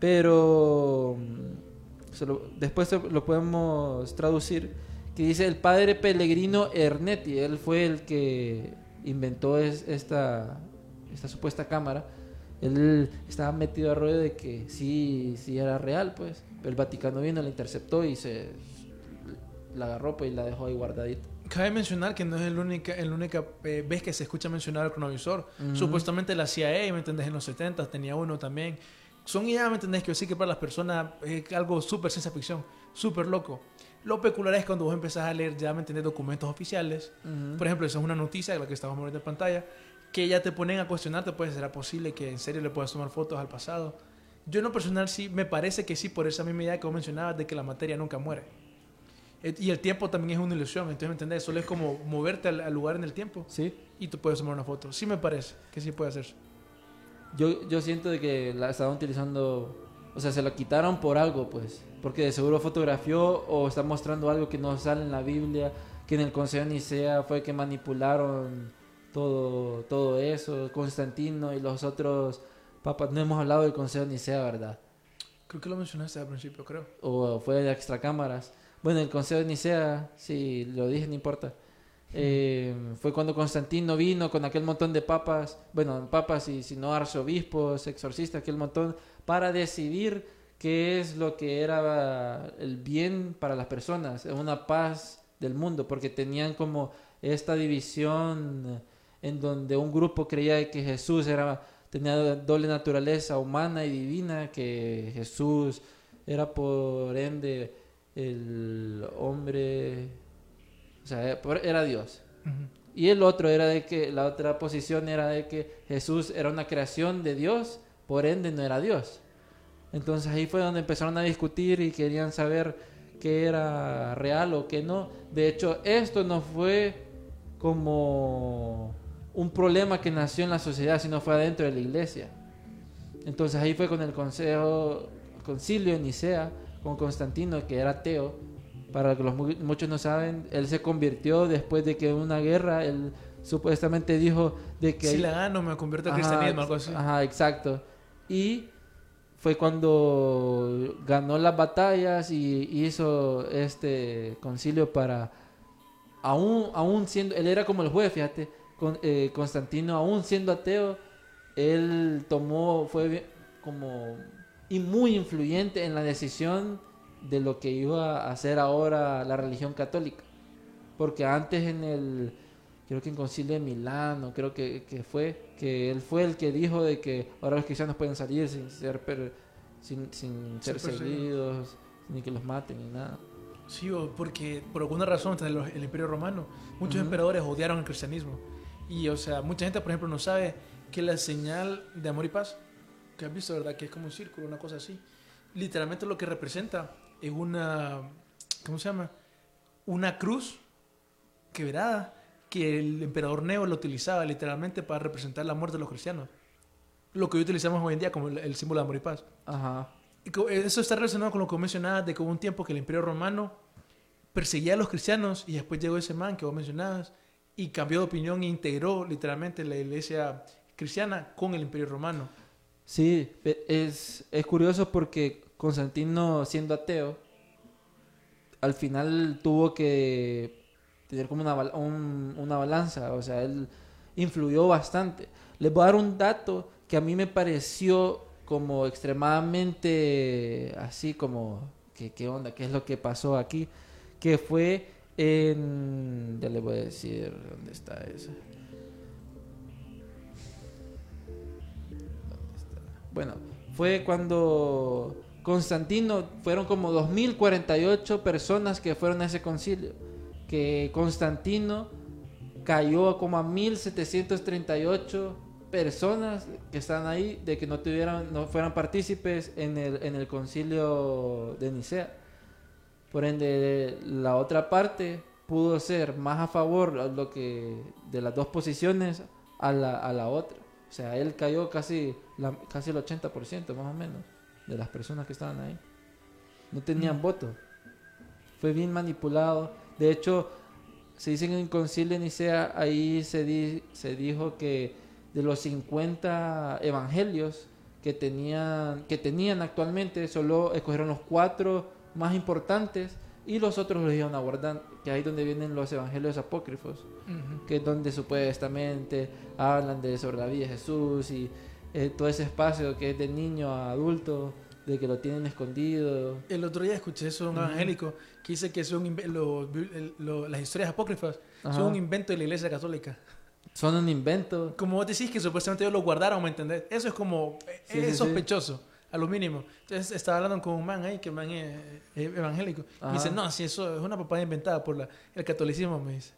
pero mm, después lo podemos traducir, que dice el padre Pellegrino Ernetti, él fue el que inventó es- esta, esta supuesta cámara. Él estaba metido a rollo de que sí, sí era real, pues. El Vaticano vino, la interceptó y se la agarró pues, y la dejó ahí guardadita. Cabe mencionar que no es el única, el única eh, vez que se escucha mencionar el cronovisor. Supuestamente la CIA, ¿me entendés? En los 70 tenía uno también. Son ideas, ¿me entendés? Que yo que para las personas es algo súper ciencia ficción, súper loco. Lo peculiar es cuando vos empezás a leer ya, ¿me entendés? Documentos oficiales. Por ejemplo, esa es una noticia, la que estamos viendo en pantalla, que ya te ponen a cuestionarte, pues, ¿será posible que en serio le puedas tomar fotos al pasado? Yo en lo personal sí, me parece que sí, por esa misma idea que vos mencionabas de que la materia nunca muere. Y el tiempo también es una ilusión, entonces, ¿me entendés? Solo es como moverte al, al lugar en el tiempo Sí. y tú puedes tomar una foto. Sí me parece que sí puede hacerse. yo, yo siento de que la estaban utilizando, o sea, se la quitaron por algo, pues, porque de seguro fotografió o está mostrando algo que no sale en la Biblia, que en el Consejo de Nicea fue que manipularon todo, todo eso, Constantino y los otros papas. No hemos hablado del Consejo de Nicea, ¿verdad? Creo que lo mencionaste al principio, creo. o fue de extracámaras. Bueno, el Consejo de Nicea, si lo dije, no importa. Eh, fue cuando Constantino vino con aquel montón de papas, bueno, papas y si no arzobispos, exorcistas, aquel montón, para decidir qué es lo que era el bien para las personas, una paz del mundo, porque tenían como esta división en donde un grupo creía que Jesús era tenía doble naturaleza humana y divina, que Jesús era por ende el hombre, o sea, por- era Dios. Y el otro era de que, la otra posición era de que Jesús era una creación de Dios, por ende no era Dios. Entonces ahí fue donde empezaron a discutir y querían saber qué era real o qué no. De hecho, esto no fue como un problema que nació en la sociedad, sino fue adentro de la iglesia. Entonces ahí fue con el consejo, concilio de Nicea, con Constantino, que era ateo. Para que los mu- muchos no saben, él se convirtió después de que una guerra, él supuestamente dijo de que... Si la gano, me convierto Ajá, cristianismo, algo así. Ajá, exacto. Y fue cuando ganó las batallas y hizo este concilio para, aún, aún siendo, él era como el juez, fíjate, con, eh, Constantino, aún siendo ateo, él tomó, fue como y muy influyente en la decisión de lo que iba a hacer ahora la religión católica. Porque antes en el, creo que en Concilio de Milano, creo que, que fue, que él fue el que dijo de que ahora los cristianos pueden salir sin ser, per- sin, sin ser Ser perseguidos. seguidos, ni que los maten, ni nada. Sí, porque por alguna razón entre los- el Imperio Romano, muchos Ujú. emperadores odiaron el cristianismo. Y, o sea, mucha gente, por ejemplo, no sabe que la señal de amor y paz, que has visto, ¿verdad? Que es como un círculo, una cosa así. Literalmente lo que representa es una, ¿cómo se llama? Una cruz quebrada que el emperador Neo lo utilizaba literalmente para representar la muerte de los cristianos. Lo que hoy utilizamos hoy en día como el, el símbolo de amor y paz. Ajá. Y Eso está relacionado con lo que mencionabas de que hubo un tiempo que el Imperio Romano perseguía a los cristianos y después llegó ese man que vos mencionabas y cambió de opinión e integró literalmente la iglesia cristiana con el Imperio Romano. Sí, es, es curioso porque Constantino, siendo ateo, al final tuvo que tener como una, un- una balanza, o sea, él influyó bastante. Les voy a dar un dato que a mí me pareció como extremadamente así como, ¿qué, qué onda? ¿Qué es lo que pasó aquí? Que fue en... Ya les voy a decir dónde está eso. Bueno, fue cuando Constantino, fueron como 2048 personas que fueron a ese concilio, que Constantino cayó como a 1738 personas que están ahí de que no tuvieran no fueran partícipes en el en el concilio de Nicea. Por ende la otra parte pudo ser más a favor de las dos posiciones a la, a la otra. O sea, él cayó casi la- casi el 80% más o menos de las personas que estaban ahí. No tenían voto. Fue bien manipulado. De hecho, se dice en el concilio de Nicea, ahí se, di- se dijo que de los 50 evangelios que tenían, que tenían actualmente, solo escogieron los cuatro más importantes y los otros los iban a guardar, que ahí donde vienen los evangelios apócrifos, que es donde supuestamente hablan de sobre la vida de Jesús y eh, todo ese espacio que es de niño a adulto, de que lo tienen escondido. El otro día escuché eso de un evangélico que dice que son lo- lo- las historias apócrifas Ajá. son un invento de la iglesia católica. Son un invento. Como vos decís que supuestamente ellos lo guardaron, ¿me entendés? Eso es como, Sí, es sí, sí. A lo mínimo. Entonces estaba hablando con un man ahí, que man es, es evangélico. Y Ajá. dice, no, si eso es una papada inventada por la- el catolicismo, me dice.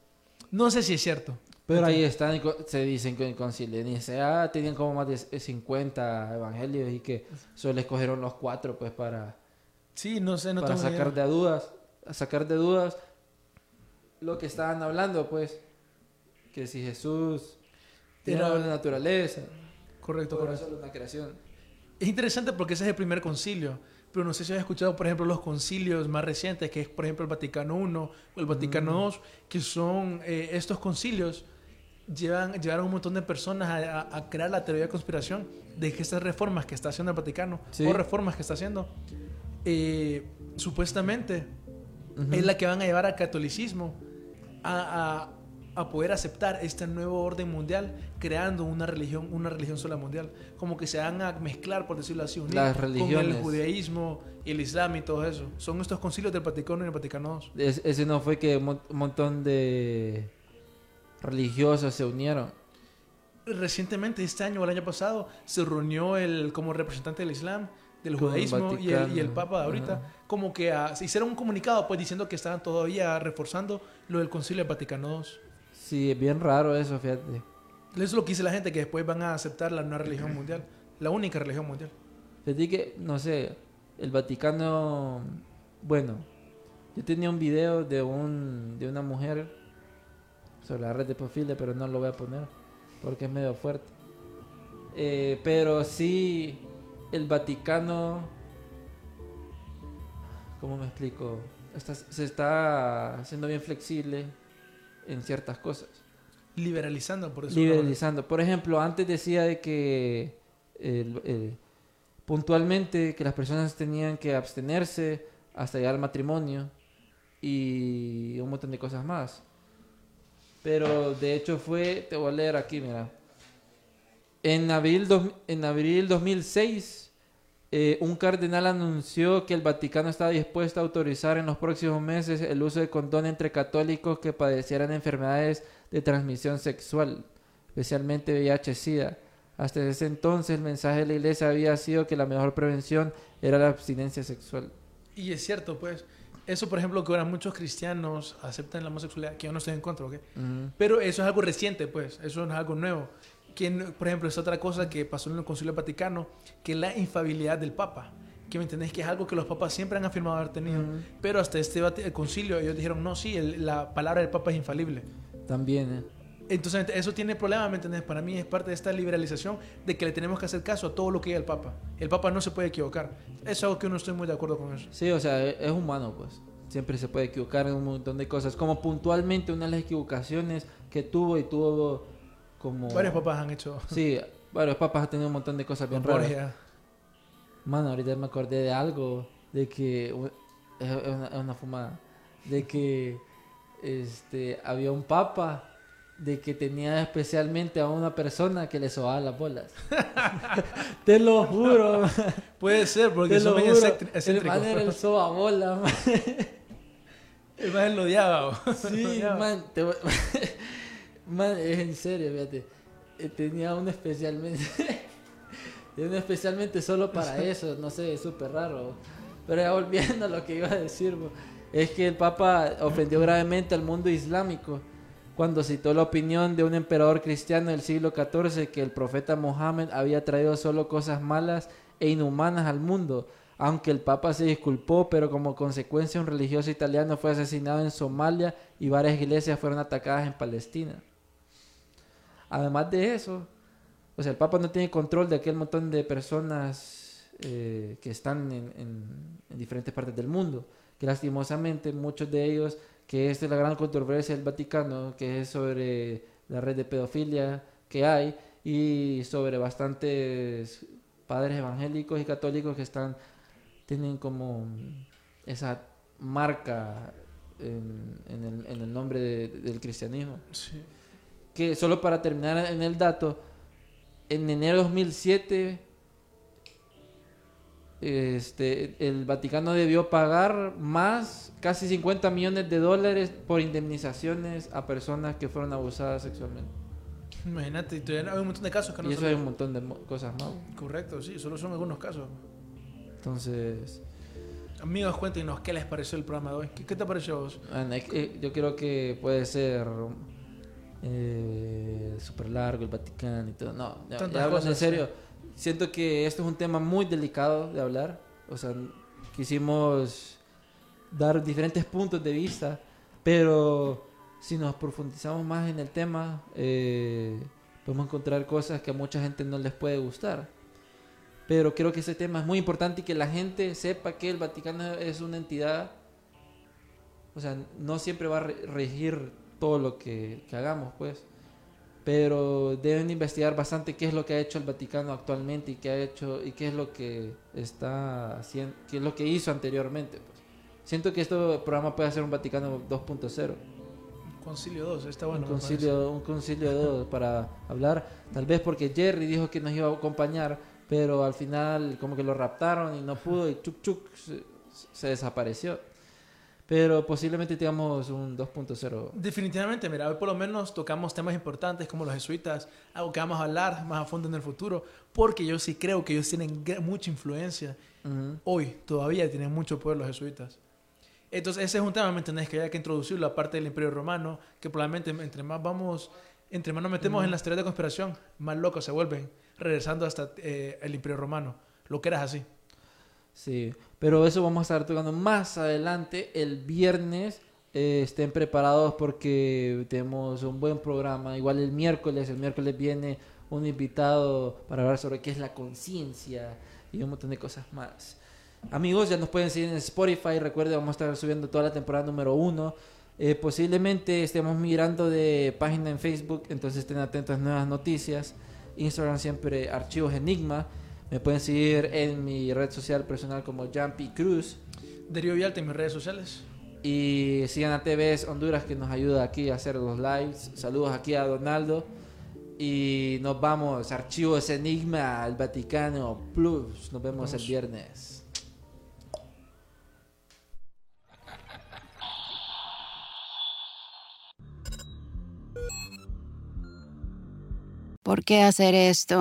No sé si es cierto. Pero ahí están, se dicen que en concilio de Nicea tenían como más de 50 evangelios y que solo escogieron los cuatro pues para, Sí, no sé, no para sacar idea. de dudas, a sacar de dudas lo que estaban hablando pues, que si Jesús tiene la naturaleza. Correcto, correcto. solo una creación. Es interesante porque ese es el primer concilio. Pero no sé si has escuchado, por ejemplo, los concilios más recientes, que es, por ejemplo, el Vaticano I o el Vaticano II, que son eh, estos concilios, llevan, llevaron un montón de personas a, a- a crear la teoría de conspiración de que estas reformas que está haciendo el Vaticano, Sí. o reformas que está haciendo, eh, supuestamente Ujú. es la que van a llevar al catolicismo a, a- poder aceptar este nuevo orden mundial creando una religión una religión sola mundial como que se van a mezclar por decirlo así unir Las con religiones. el judaísmo y el islam y todo eso son estos concilios del Vaticano y el Vaticano II Es- ese no fue que un mon- un montón de religiosos se unieron. recientemente este año o el año pasado se reunió el como representante del islam del Con el judaísmo y el, y el papa de ahorita Ajá. como que ah, se hicieron un comunicado pues diciendo que estaban todavía reforzando lo del concilio del Vaticano II Sí, es bien raro eso, fíjate. Eso es lo que dice la gente, que después van a aceptar la nueva religión mundial. La única religión mundial. Fíjate que, no sé, el Vaticano, bueno, yo tenía un video de un de una mujer sobre la red de pedofilia, pero no lo voy a poner porque es medio fuerte. Eh, pero sí, el Vaticano, ¿cómo me explico? Está- se está haciendo bien flexible en ciertas cosas. Liberalizando, por eso. Liberalizando. Por ejemplo, antes decía de que el- el- puntualmente que las personas tenían que abstenerse hasta llegar al matrimonio y un montón de cosas más. Pero de hecho fue, te voy a leer aquí, mira. En abril, dos- en abril 2006, eh, un cardenal anunció que el Vaticano estaba dispuesto a autorizar en los próximos meses el uso de condón entre católicos que padecieran enfermedades de transmisión sexual, especialmente VIH-Sida. Hasta ese entonces el mensaje de la iglesia había sido que la mejor prevención era la abstinencia sexual. Y es cierto, pues. Eso, por ejemplo, que ahora muchos cristianos aceptan la homosexualidad, que yo no estoy en contra, ¿ok? Pero eso es algo reciente, pues. Eso no es algo nuevo. Que, por ejemplo, es otra cosa que pasó en el Concilio Vaticano, que la infabilidad del Papa. Que me entendés que es algo que los papas siempre han afirmado haber tenido. Ujú. Pero hasta este el concilio ellos dijeron, no, sí, el- la palabra del Papa es infalible. También, ¿eh? Entonces, eso tiene problema, ¿me entiendes? Para mí es parte de esta liberalización de que le tenemos que hacer caso a todo lo que diga el Papa. El Papa no se puede equivocar. Es algo que yo no estoy muy de acuerdo con eso. Sí, o sea, e- es humano, pues. Siempre se puede equivocar en un montón de cosas. Como puntualmente una de las equivocaciones que tuvo y tuvo como... Varios papas han hecho. Sí, varios papas han tenido un montón de cosas bien raras. Borgia. Mano, ahorita me acordé de algo, de que es una, es una fumada, de que este había un papa de que tenía especialmente a una persona que le sobaba las bolas. Te lo juro. man. Puede ser, porque son bien El man era el sobabola, man. El man lo odiaba. Sí, man, te man, es en serio, fíjate. Eh, Tenía uno especialmente. tenía uno especialmente solo para eso, no sé, es súper raro. Pero ya volviendo a lo que iba a decir, es que el Papa ofendió gravemente al mundo islámico cuando citó la opinión de un emperador cristiano del siglo XIV que el profeta Mohammed había traído solo cosas malas e inhumanas al mundo. Aunque el Papa se disculpó, pero como consecuencia un religioso italiano fue asesinado en Somalia y varias iglesias fueron atacadas en Palestina. Además de eso, o sea, el Papa no tiene control de aquel montón de personas eh, que están en, en- en diferentes partes del mundo, que lastimosamente muchos de ellos, que es la gran controversia del Vaticano, que es sobre la red de pedofilia que hay y sobre bastantes padres evangélicos y católicos que están tienen como esa marca en, el, nombre de- del cristianismo Sí. Que solo para terminar en el dato, en enero de 2007, este, el Vaticano debió pagar más, casi 50 millones de dólares por indemnizaciones a personas que fueron abusadas sexualmente. Imagínate, y todavía hay un montón de casos que no Y eso son- hay un montón de cosas más. Correcto, sí, solo son algunos casos. Entonces, Amigos, cuéntenos qué les pareció el programa de hoy. ¿Qué, qué te pareció a vos? man, es que, eh, yo creo que puede ser eh, súper largo el Vaticano y todo. No, ya, ya hablando en serio, siento que esto es un tema muy delicado de hablar. O sea, quisimos dar diferentes puntos de vista, pero si nos profundizamos más en el tema, eh, podemos encontrar cosas que a mucha gente no les puede gustar. Pero creo que ese tema es muy importante y que la gente sepa que el Vaticano es una entidad, o sea, no siempre va a re- regir todo lo que, que hagamos, pues. Pero deben investigar bastante qué es lo que ha hecho el Vaticano actualmente y qué ha hecho y qué es lo que está haciendo, qué es lo que hizo anteriormente, pues. Siento que este programa puede ser un Vaticano 2.0 Concilio 2, está bueno. un concilio, un concilio de dos para hablar. Tal vez porque Jerry dijo que nos iba a acompañar, pero al final como que lo raptaron y no pudo y chuk chuk se, se desapareció. Pero posiblemente tengamos un 2.0. Definitivamente, mira, hoy por lo menos tocamos temas importantes como los jesuitas, algo que vamos a hablar más a fondo en el futuro, porque yo sí creo que ellos tienen mucha influencia. Ujú. Hoy todavía tienen mucho poder los jesuitas. Entonces ese es un tema, ¿me entendés? Que hay que introducirlo, aparte del imperio romano, que probablemente entre más vamos, entre más nos metemos en las teorías de conspiración, más locos se vuelven, regresando hasta eh, el imperio romano. Lo que era así. Sí, pero eso vamos a estar tocando más adelante. El viernes eh, estén preparados porque tenemos un buen programa. Igual el miércoles, el miércoles viene un invitado para hablar sobre qué es la conciencia y un montón de cosas más. Amigos, ya nos pueden seguir en Spotify. Recuerden, vamos a estar subiendo toda la temporada número uno. Eh, posiblemente estemos migrando de página en Facebook, entonces estén atentos a nuevas noticias. Instagram siempre archivos enigma. Me pueden seguir en mi red social personal como Jumpy Cruz. Darío Vialta en mis redes sociales. Y sigan a TVS Honduras que nos ayuda aquí a hacer los lives. Saludos aquí a Donaldo. Y nos vamos, archivos Enigma, al Vaticano Plus. Nos vemos el viernes. ¿Por qué hacer esto?